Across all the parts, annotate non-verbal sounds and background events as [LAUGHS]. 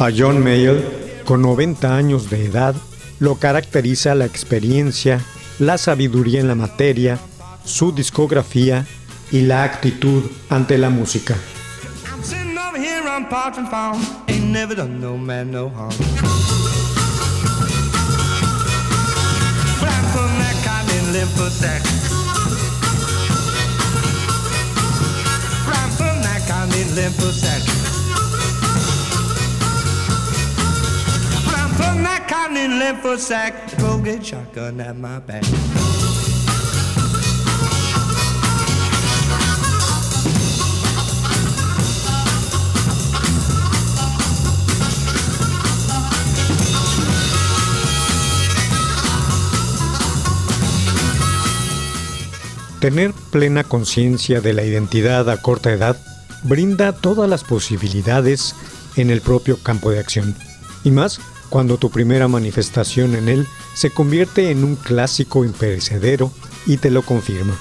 A John Mayall, con 90 años de edad, lo caracteriza la experiencia, la sabiduría en la materia, su discografía y la actitud ante la música. Tener plena conciencia de la identidad a corta edad brinda todas las posibilidades en el propio campo de acción. Y más cuando tu primera manifestación en él se convierte en un clásico imperecedero y te lo confirma.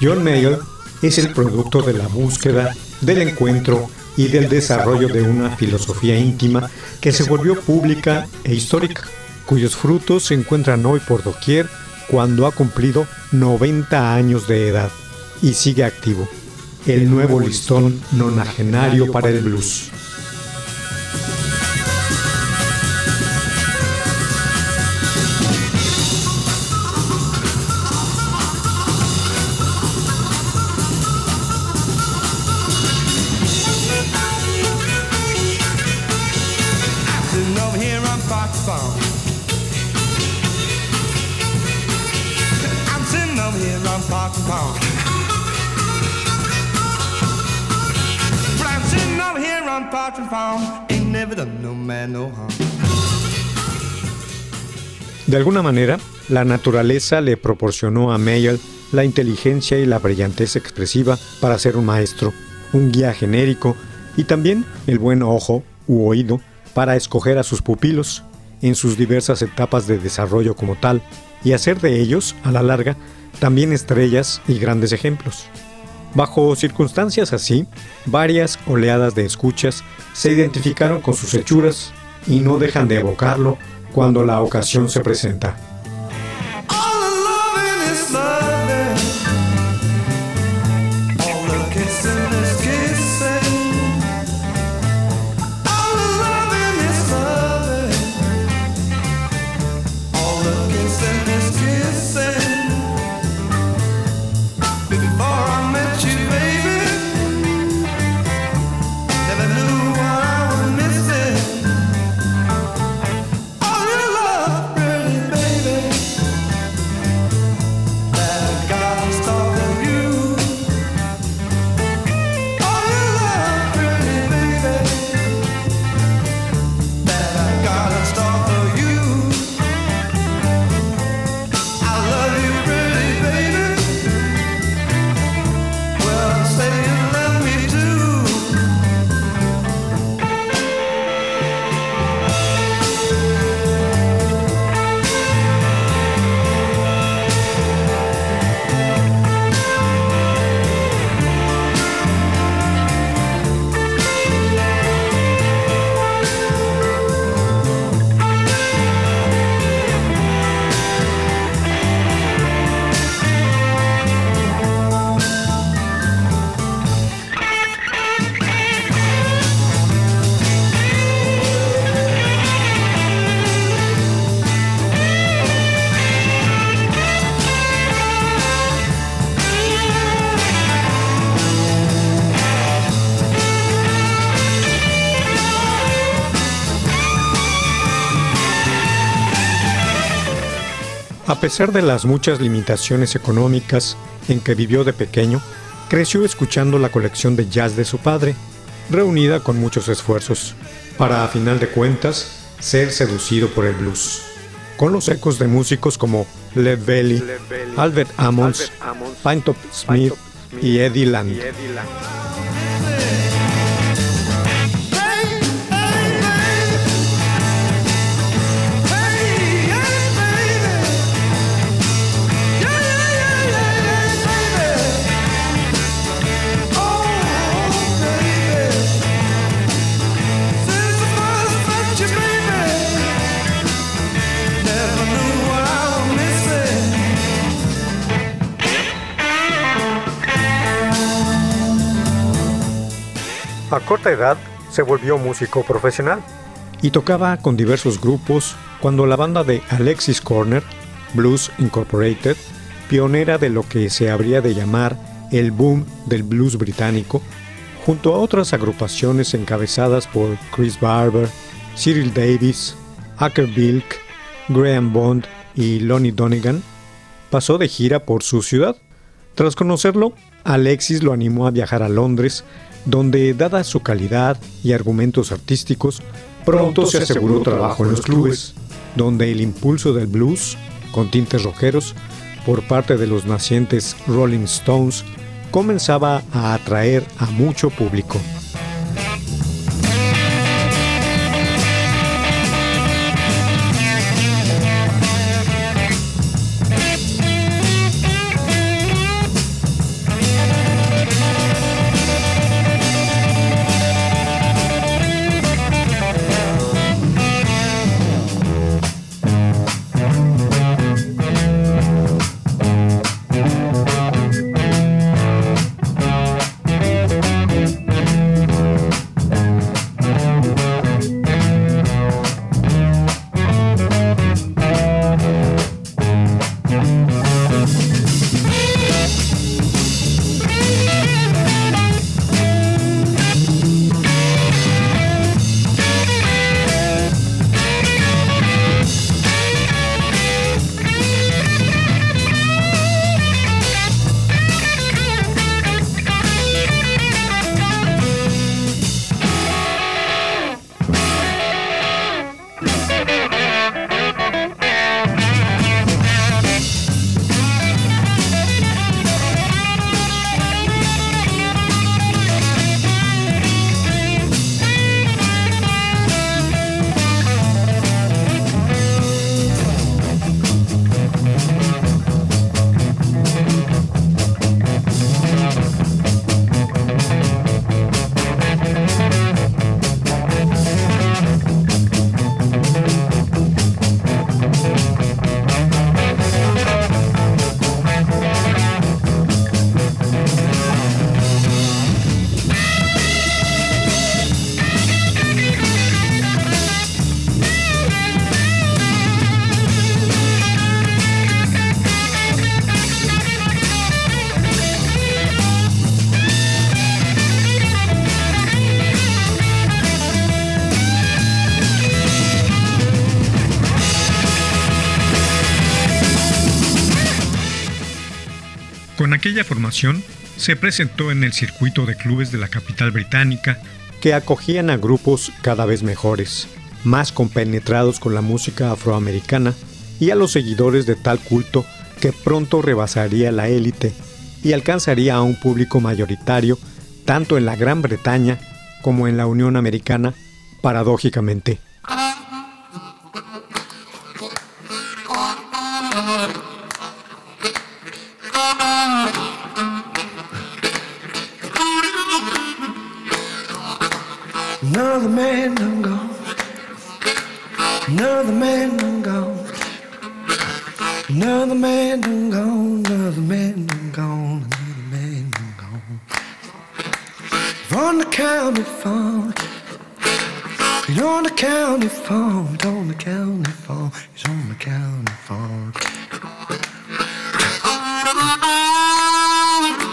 John Mayer es el producto de la búsqueda, del encuentro y del desarrollo de una filosofía íntima que se volvió pública e histórica, cuyos frutos se encuentran hoy por doquier cuando ha cumplido 90 años de edad y sigue activo. El nuevo listón nonagenario para el blues. De alguna manera, la naturaleza le proporcionó a Mayall la inteligencia y la brillantez expresiva para ser un maestro, un guía genérico y también el buen ojo u oído para escoger a sus pupilos en sus diversas etapas de desarrollo como tal y hacer de ellos, a la larga, también estrellas y grandes ejemplos. Bajo circunstancias así, varias oleadas de escuchas se identificaron con sus hechuras y no dejan de evocarlo cuando la ocasión se presenta. Pesar de las muchas limitaciones económicas en que vivió de pequeño, creció escuchando la colección de jazz de su padre, reunida con muchos esfuerzos, para a final de cuentas ser seducido por el blues, con los ecos de músicos como Lev Belly, Albert Ammons, Pinetop Smith y Eddie Land. A corta edad se volvió músico profesional y tocaba con diversos grupos cuando la banda de Alexis Corner, Blues Incorporated, pionera de lo que se habría de llamar el boom del blues británico, junto a otras agrupaciones encabezadas por Chris Barber, Cyril Davis, Acker Bilk, Graham Bond y Lonnie Donegan, pasó de gira por su ciudad. Tras conocerlo, Alexis lo animó a viajar a Londres donde, dada su calidad y argumentos artísticos, pronto se aseguró trabajo en los clubes, donde el impulso del blues, con tintes rockeros, por parte de los nacientes Rolling Stones, comenzaba a atraer a mucho público. Aquella formación, se presentó en el circuito de clubes de la capital británica que acogían a grupos cada vez mejores, más compenetrados con la música afroamericana y a los seguidores de tal culto que pronto rebasaría la élite y alcanzaría a un público mayoritario tanto en la Gran Bretaña como en la Unión Americana, paradójicamente. Oh, farm. He's on the county farm. He's on the county [LAUGHS] farm.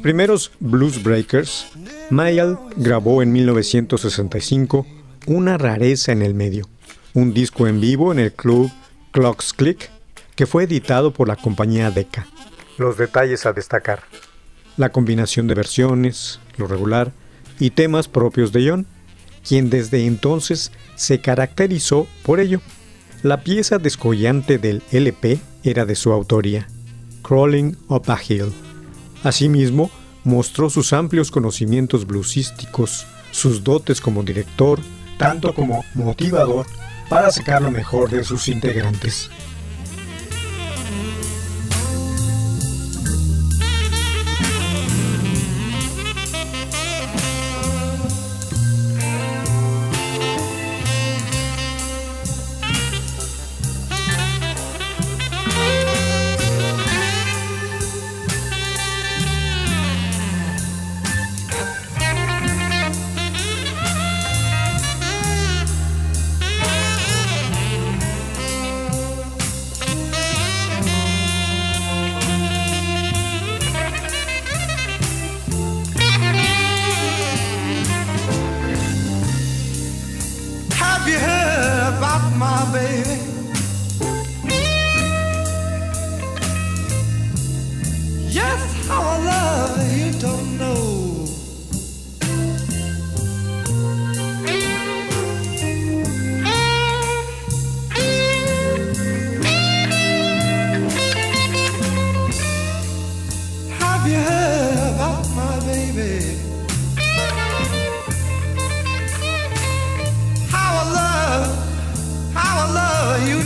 Los primeros Blues Breakers, Mayall grabó en 1965 una rareza en el medio, un disco en vivo en el club Clocks Click, que fue editado por la compañía Decca. Los detalles a destacar. La combinación de versiones, lo regular, y temas propios de John, quien desde entonces se caracterizó por ello. La pieza descollante del LP era de su autoría, Crawling Up a Hill. Asimismo, mostró sus amplios conocimientos bluesísticos, sus dotes como director, tanto como motivador, para sacar lo mejor de sus integrantes.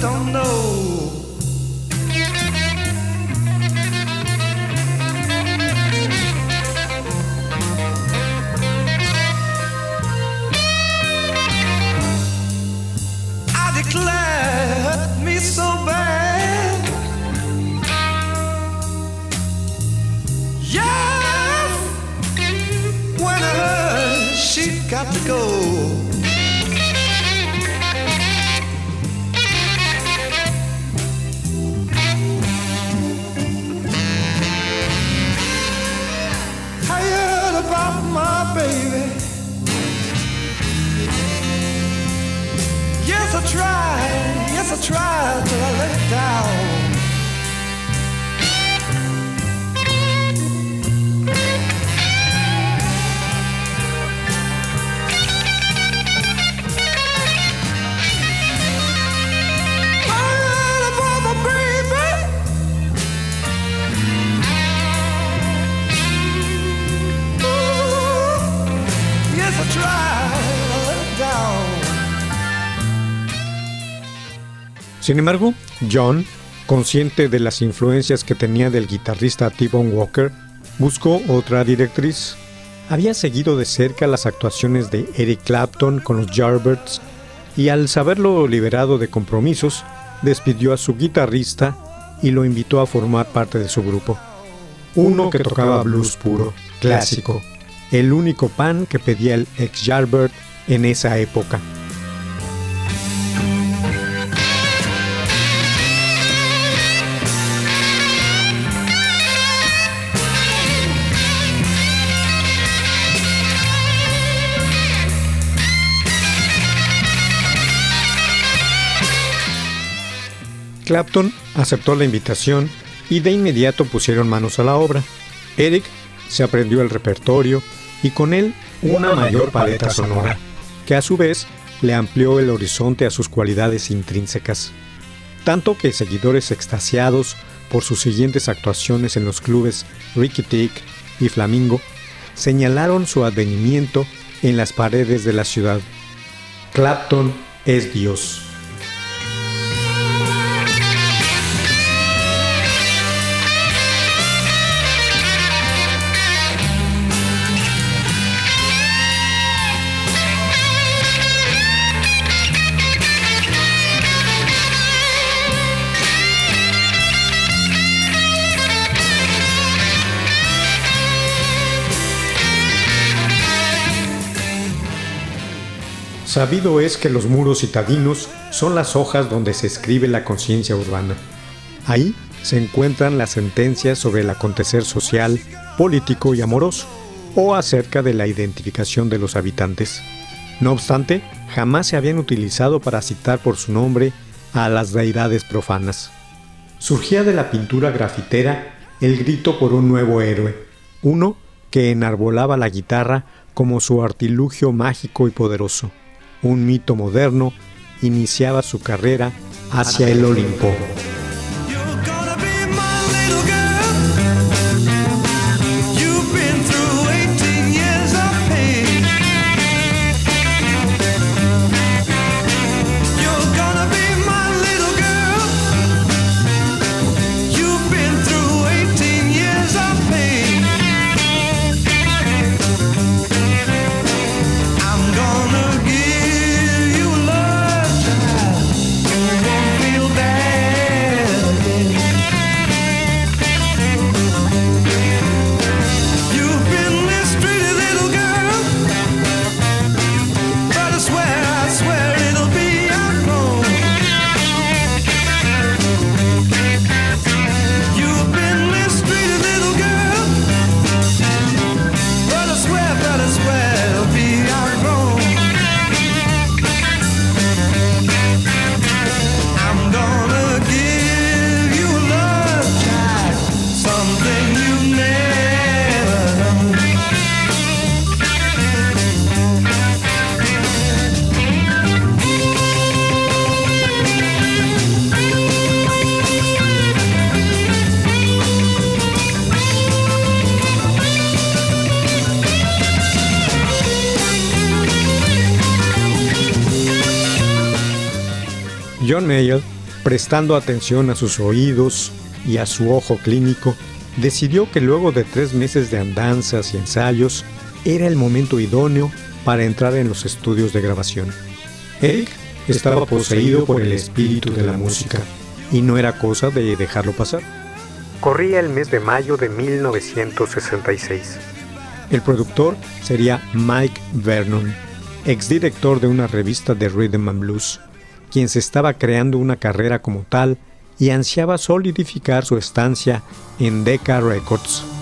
don't know. Sin embargo, John, consciente de las influencias que tenía del guitarrista T-Bone Walker, buscó otra directriz. Había seguido de cerca las actuaciones de Eric Clapton con los Yardbirds y al saberlo liberado de compromisos, despidió a su guitarrista y lo invitó a formar parte de su grupo. Uno que tocaba blues puro, clásico, el único pan que pedía el ex Yardbird en esa época. Clapton aceptó la invitación y de inmediato pusieron manos a la obra. Eric se aprendió el repertorio y con él una mayor paleta sonora, que a su vez le amplió el horizonte a sus cualidades intrínsecas. Tanto que seguidores extasiados por sus siguientes actuaciones en los clubes Ricky Tick y Flamingo señalaron su advenimiento en las paredes de la ciudad. Clapton es Dios. Sabido es que los muros citadinos son las hojas donde se escribe la conciencia urbana. Ahí se encuentran las sentencias sobre el acontecer social, político y amoroso, o acerca de la identificación de los habitantes. No obstante, jamás se habían utilizado para citar por su nombre a las deidades profanas. Surgía de la pintura grafitera el grito por un nuevo héroe, uno que enarbolaba la guitarra como su artilugio mágico y poderoso. Un mito moderno iniciaba su carrera hacia el Olimpo. John Mayer, prestando atención a sus oídos y a su ojo clínico, decidió que luego de tres meses de andanzas y ensayos, era el momento idóneo para entrar en los estudios de grabación. Eric estaba poseído por el espíritu de la música y no era cosa de dejarlo pasar. Corría el mes de mayo de 1966. El productor sería Mike Vernon, exdirector de una revista de rhythm and blues quien se estaba creando una carrera como tal y ansiaba solidificar su estancia en Decca Records.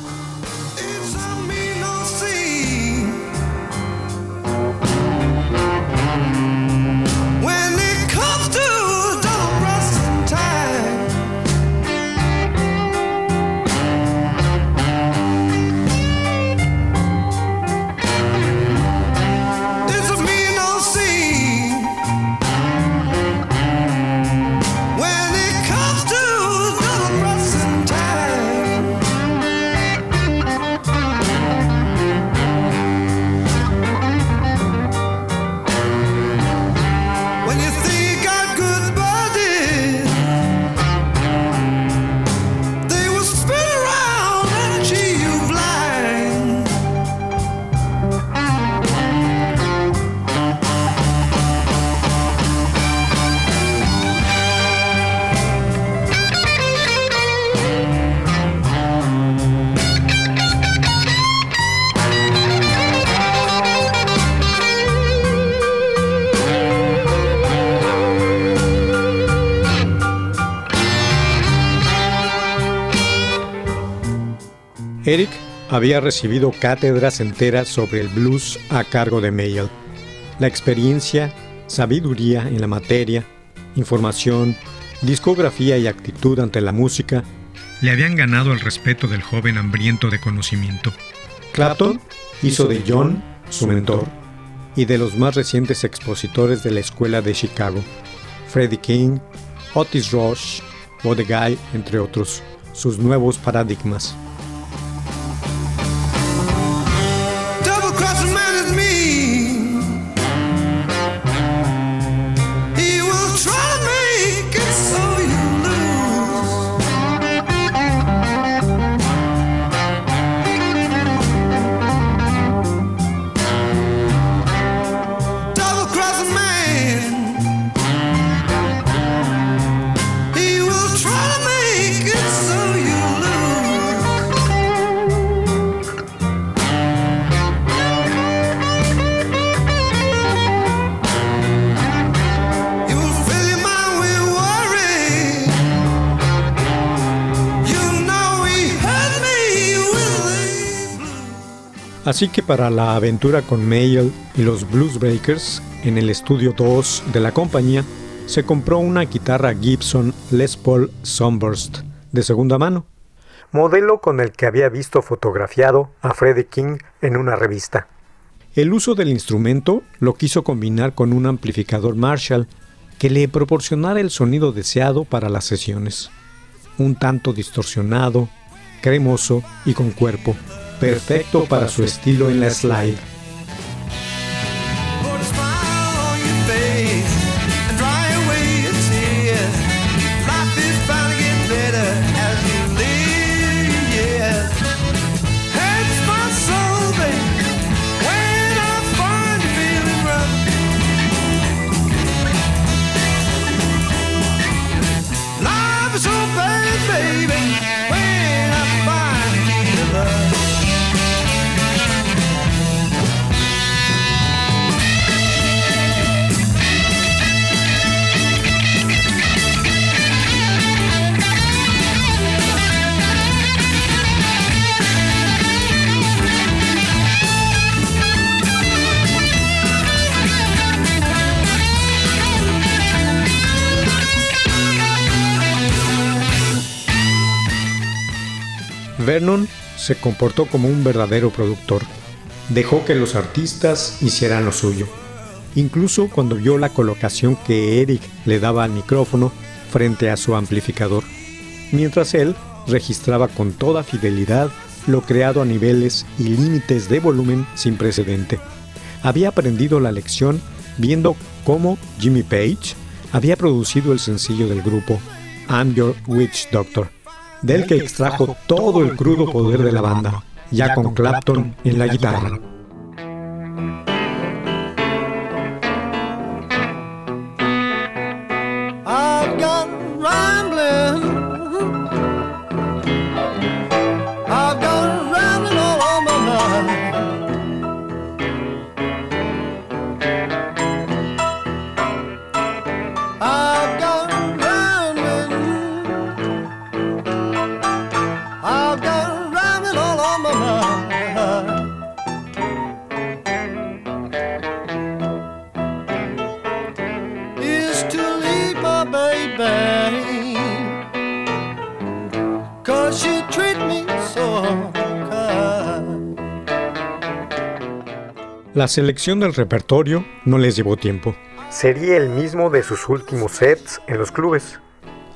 Había recibido cátedras enteras sobre el blues a cargo de Mayall. La experiencia, sabiduría en la materia, información, discografía y actitud ante la música le habían ganado el respeto del joven hambriento de conocimiento. Clapton hizo de John su mentor y de los más recientes expositores de la escuela de Chicago, Freddie King, Otis Rush, Guy, entre otros, sus nuevos paradigmas. Así que para la aventura con Mayall y los Blues Breakers, en el estudio 2 de la compañía, se compró una guitarra Gibson Les Paul Sunburst de segunda mano, modelo con el que había visto fotografiado a Freddie King en una revista. El uso del instrumento lo quiso combinar con un amplificador Marshall que le proporcionara el sonido deseado para las sesiones. Un tanto distorsionado, cremoso y con cuerpo, perfecto para su estilo en la slide. Vernon se comportó como un verdadero productor. Dejó que los artistas hicieran lo suyo. Incluso cuando vio la colocación que Eric le daba al micrófono frente a su amplificador, mientras él registraba con toda fidelidad lo creado a niveles y límites de volumen sin precedente. Había aprendido la lección viendo cómo Jimmy Page había producido el sencillo del grupo I'm Your Witch Doctor del que extrajo todo el crudo poder de la banda, ya con Clapton en la guitarra. La selección del repertorio no les llevó tiempo. Sería el mismo de sus últimos sets en los clubes.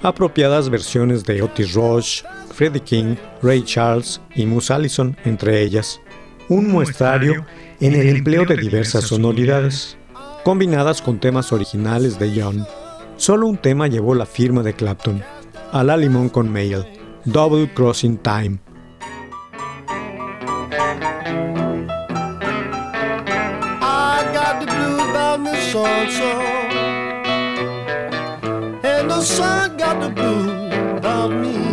Apropiadas versiones de Otis Rush, Freddie King, Ray Charles y Moose Allison, entre ellas. Un muestrario en el empleo de diversas sonoridades, combinadas con temas originales de John. Solo un tema llevó la firma de Clapton, a la limón con Mail, Double Crossing Time. And the sun got the blue about me.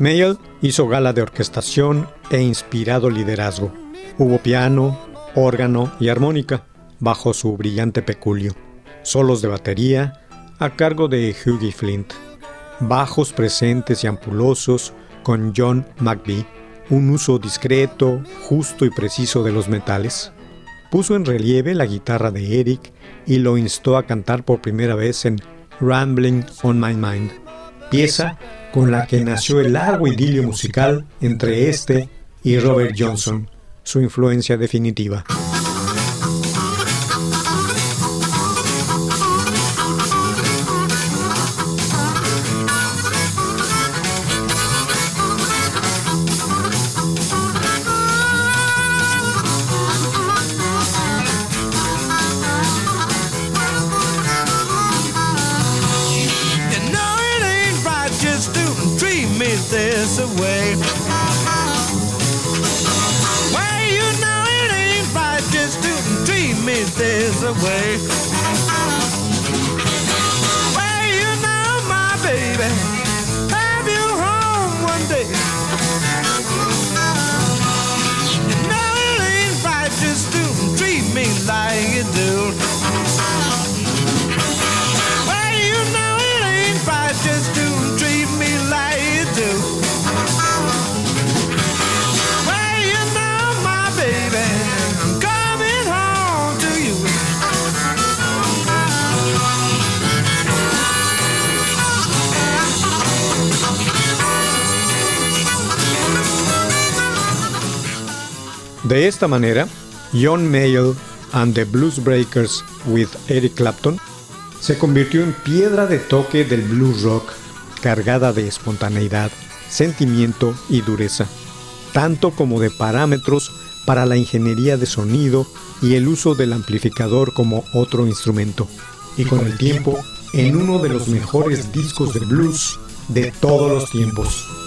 Mayall hizo gala de orquestación e inspirado liderazgo. Hubo piano, órgano y armónica bajo su brillante peculio. Solos de batería a cargo de Hughie Flint. Bajos presentes y ampulosos con John McBee. Un uso discreto, justo y preciso de los metales. Puso en relieve la guitarra de Eric y lo instó a cantar por primera vez en Rambling on My Mind, pieza con la que nació el largo idilio musical entre este y Robert Johnson, su influencia definitiva. De esta manera, John Mayall and the Blues Breakers with Eric Clapton se convirtió en piedra de toque del blues rock, cargada de espontaneidad, sentimiento y dureza, tanto como de parámetros para la ingeniería de sonido y el uso del amplificador como otro instrumento, y con el tiempo en uno de los mejores discos de blues de todos los tiempos.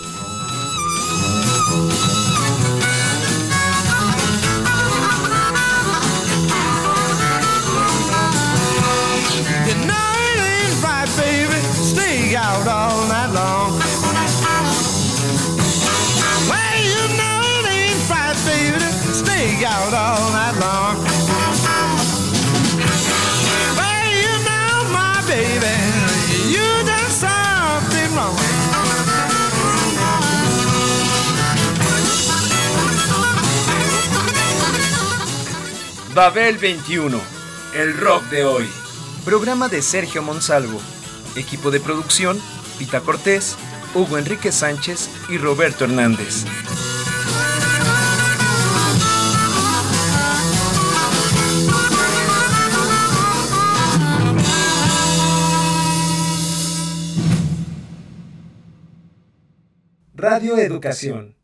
You know it ain't right, baby. Stay out all night long. Well, you know it ain't right, baby. Stay out all night long. Well, you know, my baby, you done something wrong. Babel 21, el rock de hoy. Programa de Sergio Monsalvo. Equipo de producción, Pita Cortés, Hugo Enrique Sánchez y Roberto Hernández. Radio Educación.